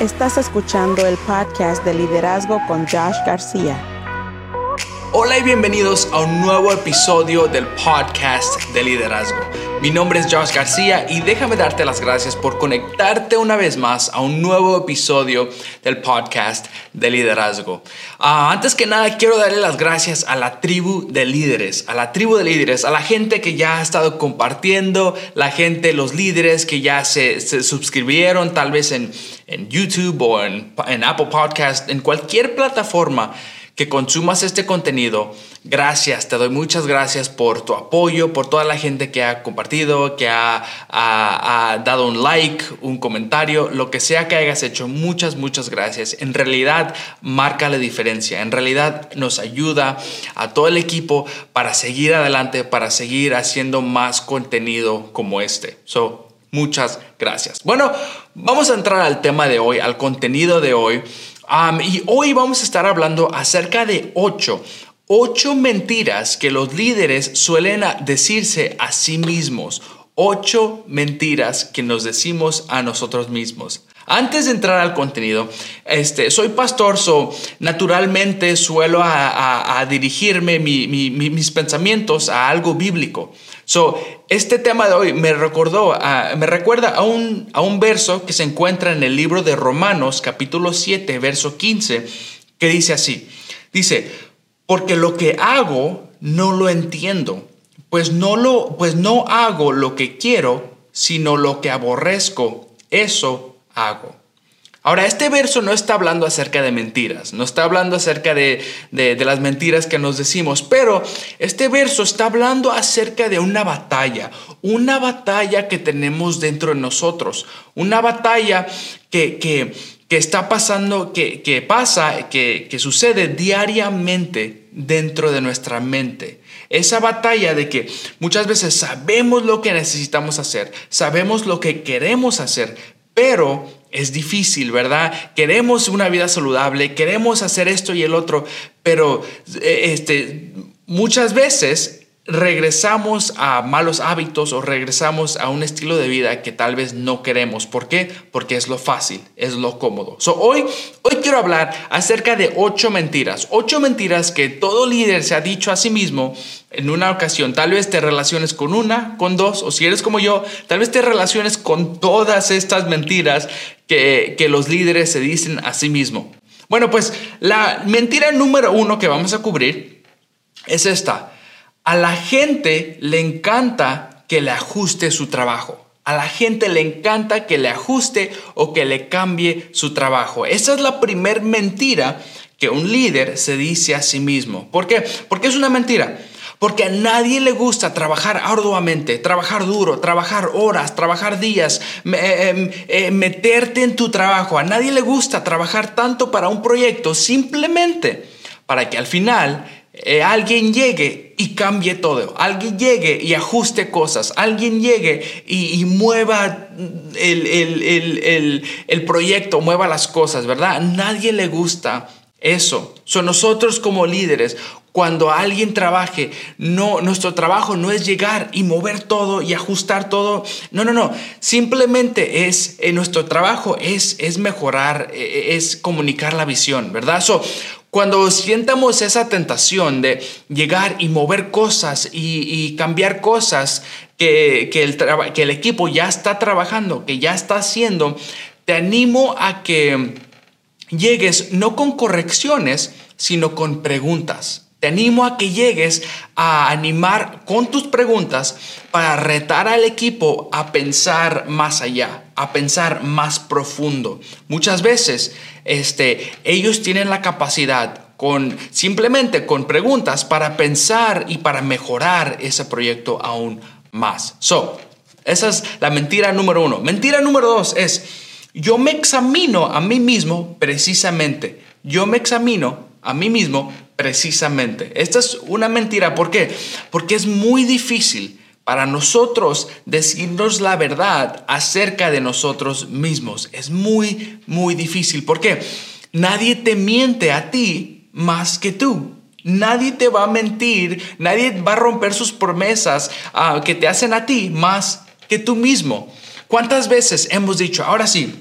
Estás escuchando el podcast de liderazgo con Josh García. Hola y bienvenidos a un nuevo episodio del podcast de liderazgo. Mi nombre es Josh García y déjame darte las gracias por conectarte una vez más a un nuevo episodio del podcast de liderazgo. Ah, antes que nada, quiero darle las gracias a la tribu de líderes, a la tribu de líderes, a la gente que ya ha estado compartiendo, la gente, los líderes que ya se, suscribieron tal vez en, en YouTube o en, en Apple Podcast, en cualquier plataforma que consumas este contenido. Gracias, te doy muchas gracias por tu apoyo, por toda la gente que ha compartido, que ha, dado un like, un comentario, lo que sea que hayas hecho. Muchas, muchas gracias. En realidad marca la diferencia. En realidad nos ayuda a todo el equipo para seguir adelante, para seguir haciendo más contenido como este. So, muchas gracias. Bueno, vamos a entrar al tema de hoy, al contenido de hoy y hoy vamos a estar hablando acerca de ocho, ocho mentiras que los líderes suelen decirse a sí mismos. Ocho mentiras que nos decimos a nosotros mismos. Antes de entrar al contenido, este, soy pastor, so naturalmente suelo a, dirigirme mis pensamientos a algo bíblico. So, este tema de hoy me recordó, me recuerda a un, a un verso que se encuentra en el libro de Romanos, capítulo 7, verso 15, que dice así: Dice, porque lo que hago no lo entiendo, pues no, lo, pues no hago lo que quiero, sino lo que aborrezco, eso hago. Ahora, este verso no está hablando acerca de mentiras, no está hablando acerca de, las mentiras que nos decimos, pero este verso está hablando acerca de una batalla, una batalla que tenemos dentro de nosotros, una batalla que, que, está pasando, que, que pasa, que, que sucede diariamente dentro de nuestra mente. Esa batalla de que muchas veces sabemos lo que necesitamos hacer, sabemos lo que queremos hacer, pero es difícil, ¿verdad? Queremos una vida saludable, queremos hacer esto y el otro, pero eh, este, muchas veces regresamos a malos hábitos o regresamos a un estilo de vida que tal vez no queremos. ¿Por qué? Porque es lo fácil, es lo cómodo. Hoy, hoy quiero hablar acerca de ocho mentiras, ocho mentiras que todo líder se ha dicho a sí mismo en una ocasión. Tal vez te relaciones con una, con dos, o si eres como yo, tal vez te relaciones con todas estas mentiras que, que los líderes se dicen a sí mismo. Bueno, pues la mentira número uno que vamos a cubrir es esta a la gente le encanta que le ajuste su trabajo. A la gente le encanta que le ajuste o que le cambie su trabajo. Esa es la primer mentira que un líder se dice a sí mismo. ¿Por qué? Porque es una mentira. Porque a nadie le gusta trabajar arduamente, trabajar duro, trabajar horas, trabajar días, eh, em, eh, meterte en tu trabajo. A nadie le gusta trabajar tanto para un proyecto simplemente para que al final eh, alguien llegue y cambie todo, alguien llegue y ajuste cosas, alguien llegue y, mueva el, el, proyecto, mueva las cosas, ¿verdad? A nadie le gusta eso. Son nosotros como líderes, cuando alguien trabaje, no, nuestro trabajo no es llegar y mover todo y ajustar todo. No, no, no. Simplemente es, en nuestro trabajo es, es mejorar, e, es comunicar la visión, ¿verdad? So, cuando sientamos esa tentación de llegar y mover cosas y, cambiar cosas que, el que el equipo ya está trabajando, que ya está haciendo, te animo a que llegues no con correcciones, sino con preguntas. Te animo a que llegues a animar con tus preguntas para retar al equipo a pensar más allá, a pensar más profundo. Muchas veces este, ellos tienen la capacidad con simplemente con preguntas para pensar y para mejorar ese proyecto aún más. So, esa es la mentira número uno. Mentira número dos es, yo me examino a mí mismo precisamente. Yo me examino a mí mismo precisamente. Esta es una mentira. ¿Por qué? Porque es muy difícil para nosotros decirnos la verdad acerca de nosotros mismos. Es muy, muy difícil. ¿Por qué? Nadie te miente a ti más que tú. Nadie te va a mentir, nadie va a romper sus promesas ah, que te hacen a ti más que tú mismo. ¿Cuántas veces hemos dicho, ahora sí,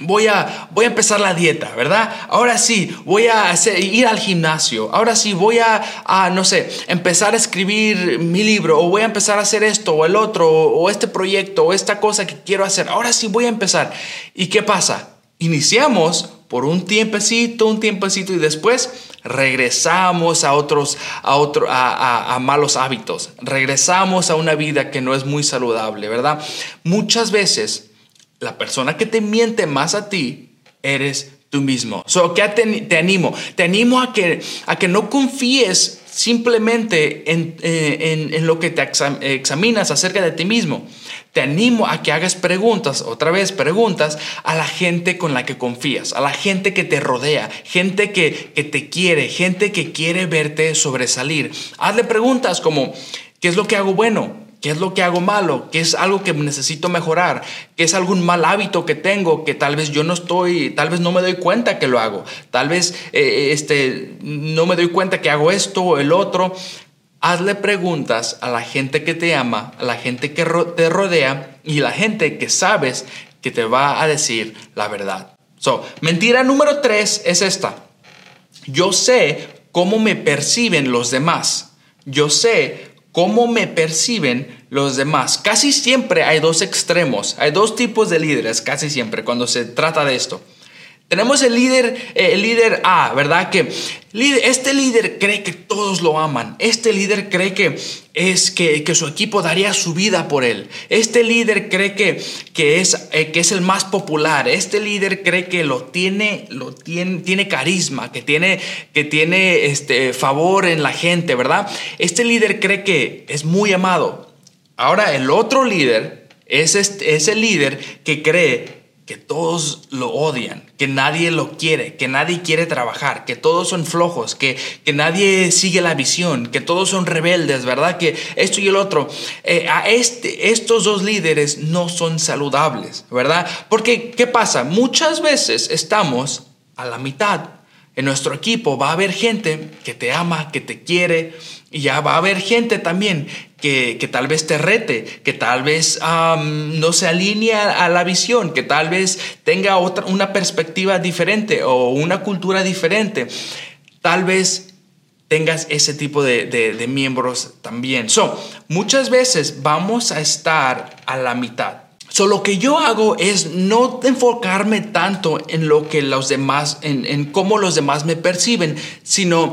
Voy a, voy a empezar la dieta, ¿verdad? Ahora sí, voy a ir al gimnasio. Ahora sí, voy a, no sé, empezar a escribir mi libro. O voy a empezar a hacer esto o el otro. O, este proyecto o esta cosa que quiero hacer. Ahora sí, voy a empezar. ¿Y qué pasa? Iniciamos por un tiempecito, un tiempecito y después regresamos a otros, a, otro, a, a malos hábitos. Regresamos a una vida que no es muy saludable, ¿verdad? Muchas veces la persona que te miente más a ti eres tú mismo. So, ¿qué te, animo? Te animo a que, a que no confíes simplemente en, eh, en, lo que te examinas acerca de ti mismo. Te animo a que hagas preguntas, otra vez preguntas, a la gente con la que confías, a la gente que te rodea, gente que, que te quiere, gente que quiere verte sobresalir. Hazle preguntas como, ¿qué es lo que hago bueno? ¿Qué es lo que hago malo? ¿Qué es algo que necesito mejorar? ¿Qué es algún mal hábito que tengo que tal vez yo no estoy, tal vez no me doy cuenta que lo hago? Tal vez eh, este, no me doy cuenta que hago esto o el otro. Hazle preguntas a la gente que te ama, a la gente que te rodea y la gente que sabes que te va a decir la verdad. So, mentira número tres es esta. Yo sé cómo me perciben los demás. Yo sé cómo me perciben los demás. Casi siempre hay dos extremos, hay dos tipos de líderes, casi siempre, cuando se trata de esto. Tenemos el líder, eh, el líder A, ¿verdad? Que este líder cree que todos lo aman. Este líder cree que es que, su equipo daría su vida por él. Este líder cree que, que, es, eh, que es el más popular. Este líder cree que lo tiene, lo tiene, carisma, que tiene, que tiene este favor en la gente, ¿verdad? Este líder cree que es muy amado. Ahora el otro líder es, este, es el líder que cree que todos lo odian, que nadie lo quiere, que nadie quiere trabajar, que todos son flojos, que, que nadie sigue la visión, que todos son rebeldes, ¿verdad? Que esto y el otro. Eh, a este, estos dos líderes no son saludables, ¿verdad? Porque, ¿qué pasa? Muchas veces estamos a la mitad. En nuestro equipo va a haber gente que te ama, que te quiere, y ya va a haber gente también que, que tal vez te rete, que tal vez no se alinea a la visión, que tal vez tenga otra, una perspectiva diferente o una cultura diferente. Tal vez tengas ese tipo de, de, miembros también. So, muchas veces vamos a estar a la mitad. So, lo que yo hago es no enfocarme tanto en lo que los demás, en, en cómo los demás me perciben, sino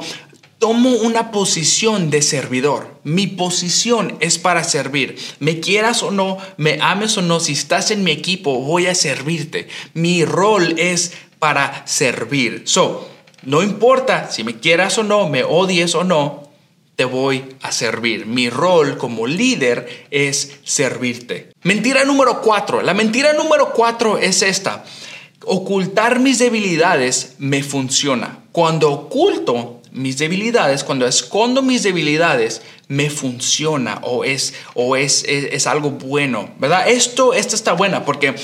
tomo una posición de servidor. Mi posición es para servir. Me quieras o no, me ames o no, si estás en mi equipo, voy a servirte. Mi rol es para servir. So, no importa si me quieras o no, me odies o no, te voy a servir. Mi rol como líder es servirte. Mentira número cuatro. La mentira número cuatro es esta. Ocultar mis debilidades me funciona. Cuando oculto mis debilidades, cuando escondo mis debilidades, me funciona o es, o es, es, algo bueno, ¿verdad? Esto, está buena porque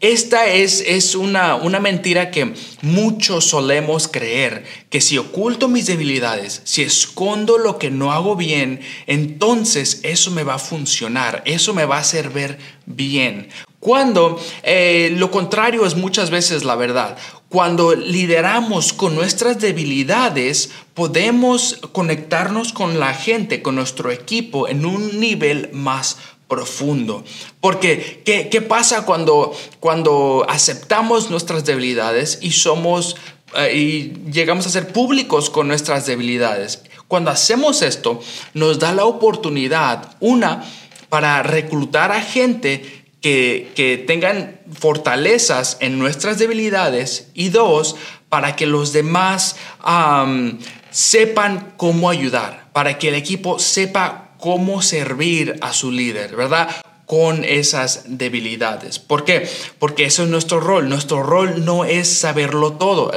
esta es, es una, una mentira que muchos solemos creer, que si oculto mis debilidades, si escondo lo que no hago bien, entonces eso me va a funcionar, eso me va a hacer ver bien. Cuando eh, lo contrario es muchas veces la verdad. Cuando lideramos con nuestras debilidades, podemos conectarnos con la gente, con nuestro equipo en un nivel más profundo. Porque, ¿qué, pasa cuando, cuando aceptamos nuestras debilidades y somos eh, y llegamos a ser públicos con nuestras debilidades? Cuando hacemos esto, nos da la oportunidad, una, para reclutar a gente que, tengan fortalezas en nuestras debilidades y dos, para que los demás sepan cómo ayudar, para que el equipo sepa cómo servir a su líder, ¿verdad? Con esas debilidades. ¿Por qué? Porque eso es nuestro rol. Nuestro rol no es saberlo todo.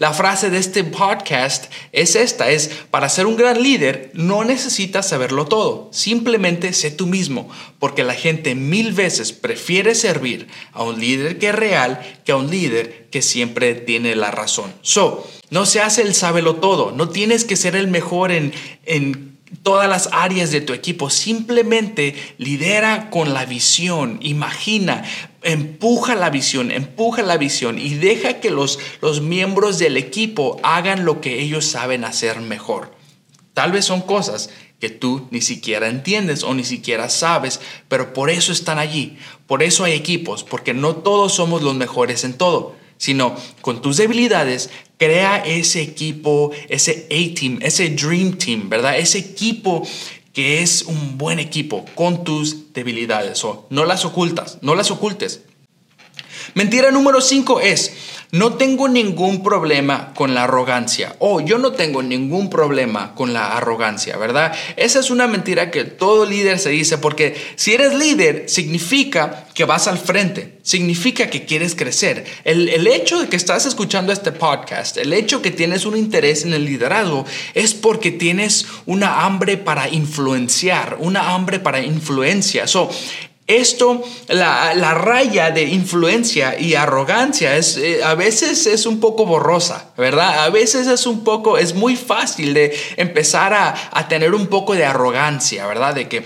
La frase de este podcast es esta, es para ser un gran líder no necesitas saberlo todo. Simplemente sé tú mismo, porque la gente mil veces prefiere servir a un líder que es real que a un líder que siempre tiene la razón. So, no se hace el sábelo todo. No tienes que ser el mejor en, en todas las áreas de tu equipo. Simplemente lidera con la visión, imagina, empuja la visión, empuja la visión y deja que los, los miembros del equipo hagan lo que ellos saben hacer mejor. Tal vez son cosas que tú ni siquiera entiendes o ni siquiera sabes, pero por eso están allí. Por eso hay equipos, porque no todos somos los mejores en todo, sino con tus debilidades, crea ese equipo, ese A-team, ese Dream Team, ¿verdad? Ese equipo que es un buen equipo con tus debilidades. O no las ocultas, no las ocultes. Mentira número 5 es, no tengo ningún problema con la arrogancia. O yo no tengo ningún problema con la arrogancia, ¿verdad? Esa es una mentira que todo líder se dice porque si eres líder significa que vas al frente, significa que quieres crecer. El, el hecho de que estás escuchando este podcast, el hecho que tienes un interés en el liderazgo es porque tienes una hambre para influenciar, una hambre para influencia. Esto, la, raya de influencia y arrogancia es, eh, a veces es un poco borrosa, ¿verdad? A veces es un poco, es muy fácil de empezar a, tener un poco de arrogancia, ¿verdad? De que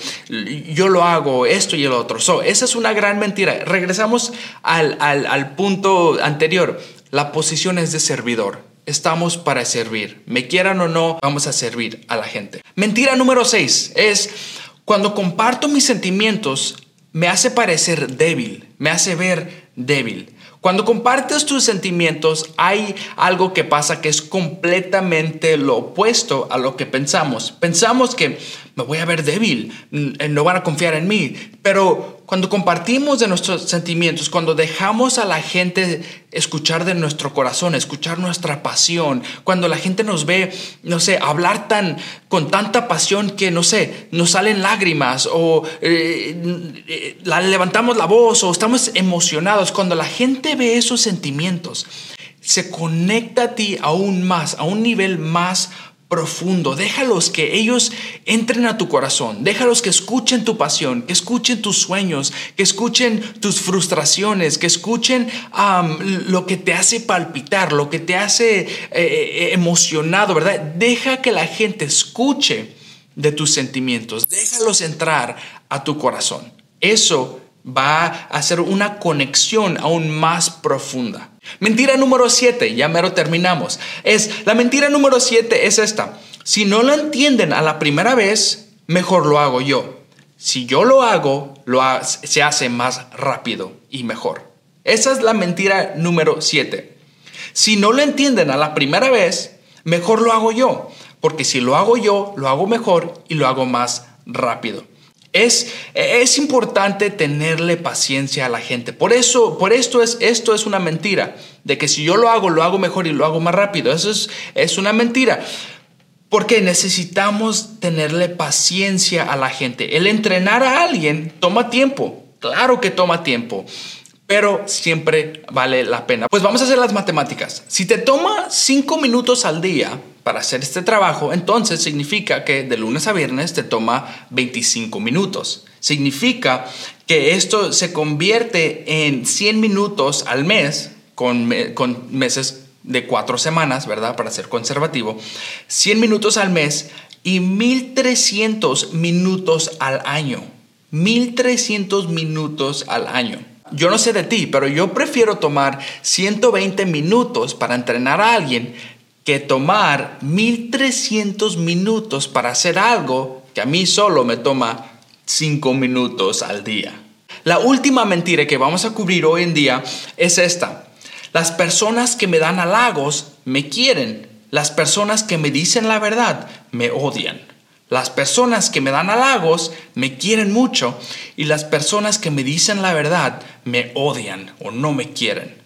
yo lo hago esto y el otro. So, esa es una gran mentira. Regresamos al, al punto anterior. La posición es de servidor. Estamos para servir. Me quieran o no, vamos a servir a la gente. Mentira número 6 es cuando comparto mis sentimientos, me hace parecer débil, me hace ver débil. Cuando compartes tus sentimientos hay algo que pasa que es completamente lo opuesto a lo que pensamos. Pensamos que me voy a ver débil, no van a confiar en mí, pero cuando compartimos de nuestros sentimientos, cuando dejamos a la gente escuchar de nuestro corazón, escuchar nuestra pasión, cuando la gente nos ve, no sé, hablar tan con tanta pasión que, no sé, nos salen lágrimas o eh, eh, levantamos la voz o estamos emocionados, cuando la gente ve esos sentimientos, se conecta a ti aún más, a un nivel más profundo. Déjalos que ellos entren a tu corazón. Déjalos que escuchen tu pasión, que escuchen tus sueños, que escuchen tus frustraciones, que escuchen lo que te hace palpitar, lo que te hace eh, eh, emocionado, ¿verdad? Deja que la gente escuche de tus sentimientos. Déjalos entrar a tu corazón. Eso va a hacer una conexión aún más profunda. Mentira número 7, ya mero terminamos. Es la mentira número 7 es esta. Si no lo entienden a la primera vez, mejor lo hago yo. Si yo lo hago, lo se hace más rápido y mejor. Esa es la mentira número 7. Si no lo entienden a la primera vez, mejor lo hago yo, porque si lo hago yo, lo hago mejor y lo hago más rápido. Es, es, importante tenerle paciencia a la gente. Por eso, por esto es, esto es una mentira. De que si yo lo hago, lo hago mejor y lo hago más rápido. Eso es, es una mentira. Porque necesitamos tenerle paciencia a la gente. El entrenar a alguien toma tiempo. Claro que toma tiempo. Pero siempre vale la pena. Pues vamos a hacer las matemáticas. Si te toma cinco minutos al día, para hacer este trabajo, entonces significa que de lunes a viernes te toma 25 minutos. Significa que esto se convierte en 100 minutos al mes, con, con meses de cuatro semanas, ¿verdad? Para ser conservativo. 100 minutos al mes y 1300 minutos al año. 1300 minutos al año. Yo no sé de ti, pero yo prefiero tomar 120 minutos para entrenar a alguien que tomar 1300 minutos para hacer algo que a mí solo me toma 5 minutos al día. La última mentira que vamos a cubrir hoy en día es esta. Las personas que me dan halagos me quieren. Las personas que me dicen la verdad me odian. Las personas que me dan halagos me quieren mucho y las personas que me dicen la verdad me odian o no me quieren.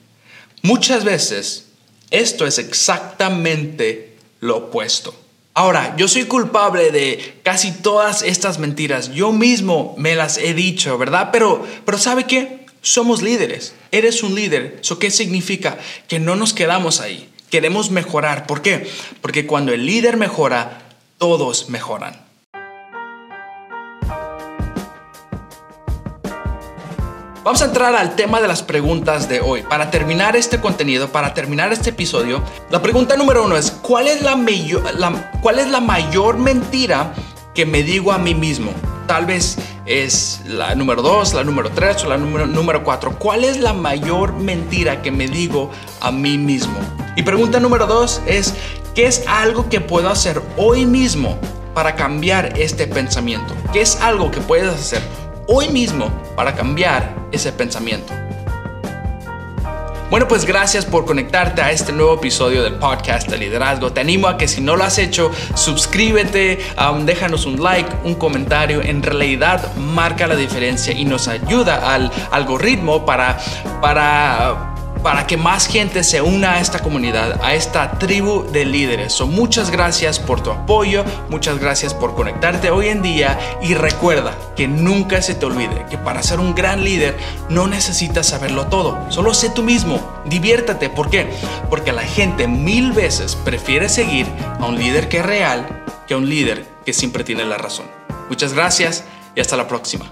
Muchas veces esto es exactamente lo opuesto. Ahora, yo soy culpable de casi todas estas mentiras. Yo mismo me las he dicho, ¿verdad? Pero, pero ¿sabe qué? Somos líderes. Eres un líder. ¿Eso qué significa? Que no nos quedamos ahí. Queremos mejorar. ¿Por qué? Porque cuando el líder mejora, todos mejoran. Vamos a entrar al tema de las preguntas de hoy. Para terminar este contenido, para terminar este episodio, la pregunta número uno es, ¿cuál es la, cuál es la mayor mentira que me digo a mí mismo? Tal vez es la número 2, la número 3 o la número 4. ¿Cuál es la mayor mentira que me digo a mí mismo? Y pregunta número 2 es, ¿qué es algo que puedo hacer hoy mismo para cambiar este pensamiento? ¿Qué es algo que puedes hacer hoy mismo para cambiar ese pensamiento? Bueno, pues gracias por conectarte a este nuevo episodio del podcast de liderazgo. Te animo a que si no lo has hecho, suscríbete, um, déjanos un like, un comentario. En realidad marca la diferencia y nos ayuda al algoritmo para, para para que más gente se una a esta comunidad, a esta tribu de líderes. So, muchas gracias por tu apoyo, muchas gracias por conectarte hoy en día y recuerda que nunca se te olvide que para ser un gran líder no necesitas saberlo todo, solo sé tú mismo, diviértate. ¿Por qué? Porque la gente mil veces prefiere seguir a un líder que es real que a un líder que siempre tiene la razón. Muchas gracias y hasta la próxima.